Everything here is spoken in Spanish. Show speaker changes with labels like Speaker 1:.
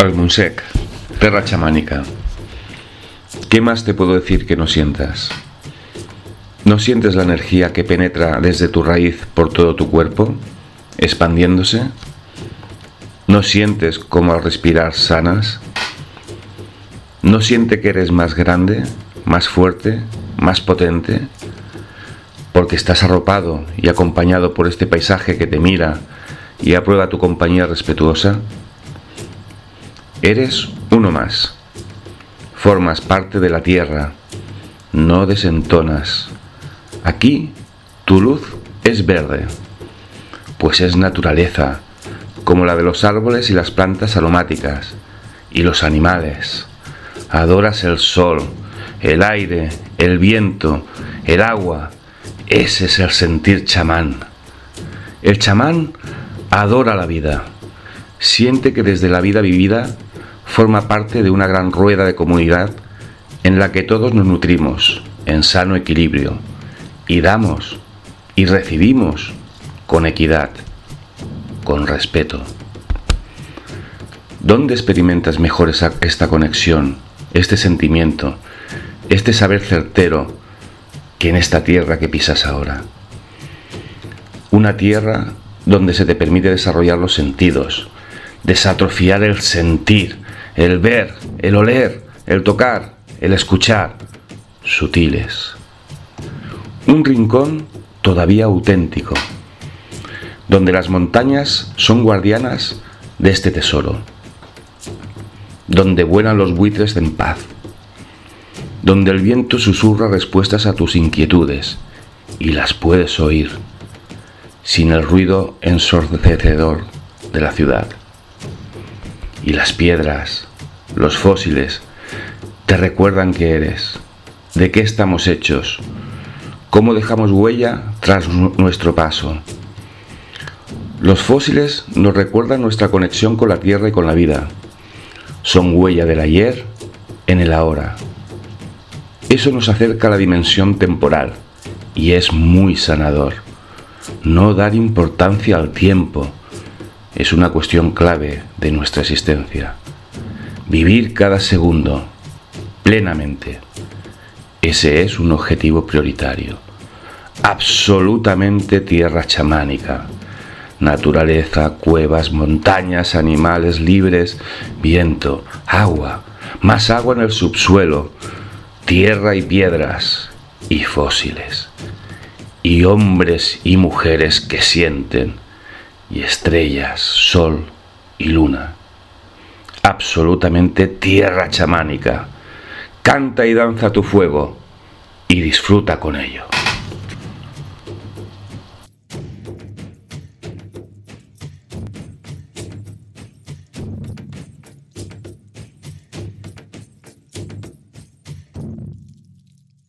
Speaker 1: Almunsec, terra chamánica. ¿Qué más te puedo decir que no sientas? ¿No sientes la energía que penetra desde tu raíz por todo tu cuerpo, expandiéndose? ¿No sientes cómo al respirar sanas? ¿No siente que eres más grande, más fuerte, más potente? Porque estás arropado y acompañado por este paisaje que te mira y aprueba tu compañía respetuosa. Eres uno más. Formas parte de la tierra. No desentonas. Aquí tu luz es verde, pues es naturaleza, como la de los árboles y las plantas aromáticas, y los animales. Adoras el sol, el aire, el viento, el agua. Ese es el sentir chamán. El chamán adora la vida. Siente que desde la vida vivida forma parte de una gran rueda de comunidad en la que todos nos nutrimos en sano equilibrio y damos y recibimos con equidad, con respeto. ¿Dónde experimentas mejor esta conexión, este sentimiento, este saber certero que en esta tierra que pisas ahora? Una tierra donde se te permite desarrollar los sentidos, desatrofiar el sentir, el ver, el oler, el tocar, el escuchar, sutiles. Un rincón todavía auténtico, donde las montañas son guardianas de este tesoro, donde vuelan los buitres en paz, donde el viento susurra respuestas a tus inquietudes y las puedes oír, sin el ruido ensordecedor de la ciudad y las piedras, los fósiles, te recuerdan que eres, de qué estamos hechos, cómo dejamos huella tras nuestro paso. Los fósiles nos recuerdan nuestra conexión con la tierra y con la vida. Son huella del ayer en el ahora. Eso nos acerca a la dimensión temporal y es muy sanador. No dar importancia al tiempo es una cuestión clave de nuestra existencia. Vivir cada segundo plenamente. Ese es un objetivo prioritario. Absolutamente tierra chamánica. Naturaleza, cuevas, montañas, animales libres, viento, agua, más agua en el subsuelo, tierra y piedras y fósiles. Y hombres y mujeres que sienten y estrellas, sol y luna. Absolutamente tierra chamánica. Canta y danza tu fuego y disfruta con ello.